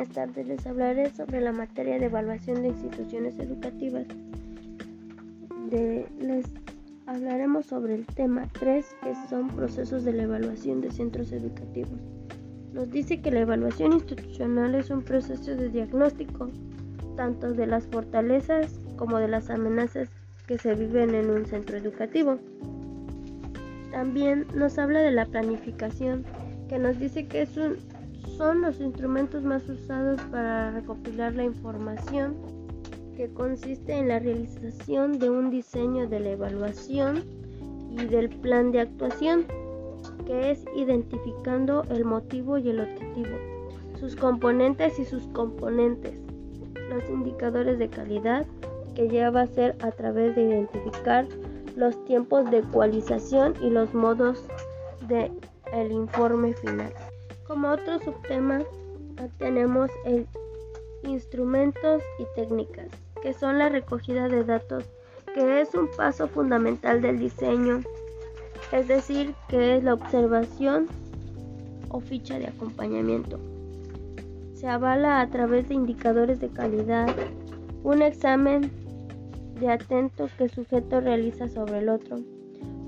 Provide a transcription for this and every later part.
buenas tardes. Les hablaré sobre la materia de evaluación de instituciones educativas. les hablaremos sobre el tema 3, que son procesos de la evaluación de centros educativos. Nos dice que la evaluación institucional es un proceso de diagnóstico, tanto de las fortalezas como de las amenazas que se viven en un centro educativo. También nos habla de la planificación, que nos dice que es un, son los instrumentos más usados para recopilar la información, que consiste en la realización de un diseño de la evaluación y del plan de actuación, que es identificando el motivo y el objetivo, sus componentes y sus componentes, los indicadores de calidad, que lleva a ser a través de identificar los tiempos de ecualización y los modos de informe final. Como otro subtema tenemos el instrumentos y técnicas, que son la recogida de datos, que es un paso fundamental del diseño, es decir, que es la observación o ficha de acompañamiento. Se avala a través de indicadores de calidad, un examen de atento que el sujeto realiza sobre el otro,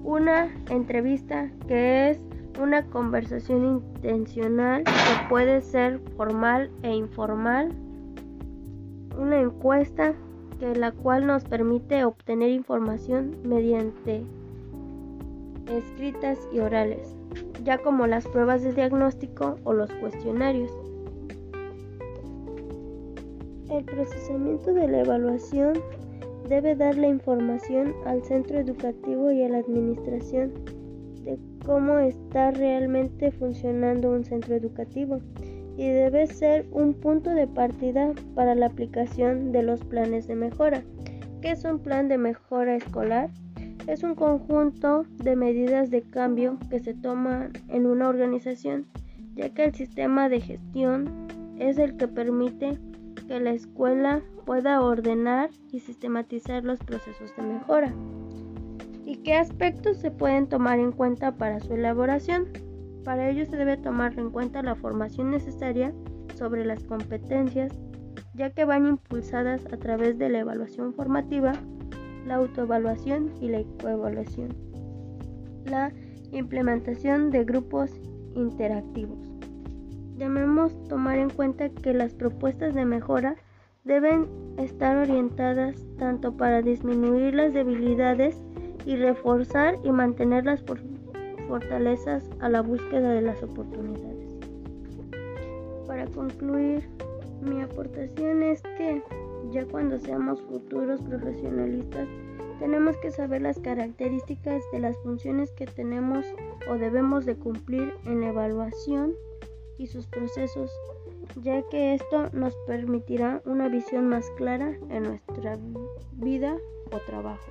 una entrevista que es una conversación intencional que puede ser formal e informal. Una encuesta que la cual nos permite obtener información mediante escritas y orales, ya como las pruebas de diagnóstico o los cuestionarios. El procesamiento de la evaluación debe dar la información al centro educativo y a la administración de cómo está realmente funcionando un centro educativo y debe ser un punto de partida para la aplicación de los planes de mejora. ¿Qué es un plan de mejora escolar? Es un conjunto de medidas de cambio que se toman en una organización, ya que el sistema de gestión es el que permite que la escuela pueda ordenar y sistematizar los procesos de mejora y qué aspectos se pueden tomar en cuenta para su elaboración. Para ello se debe tomar en cuenta la formación necesaria sobre las competencias, ya que van impulsadas a través de la evaluación formativa, la autoevaluación y la ecoevaluación. La implementación de grupos interactivos. Debemos tomar en cuenta que las propuestas de mejora deben estar orientadas tanto para disminuir las debilidades y reforzar y mantener las fortalezas a la búsqueda de las oportunidades. Para concluir, mi aportación es que ya cuando seamos futuros profesionalistas, tenemos que saber las características de las funciones que tenemos o debemos de cumplir en la evaluación y sus procesos, ya que esto nos permitirá una visión más clara en nuestra vida o trabajo.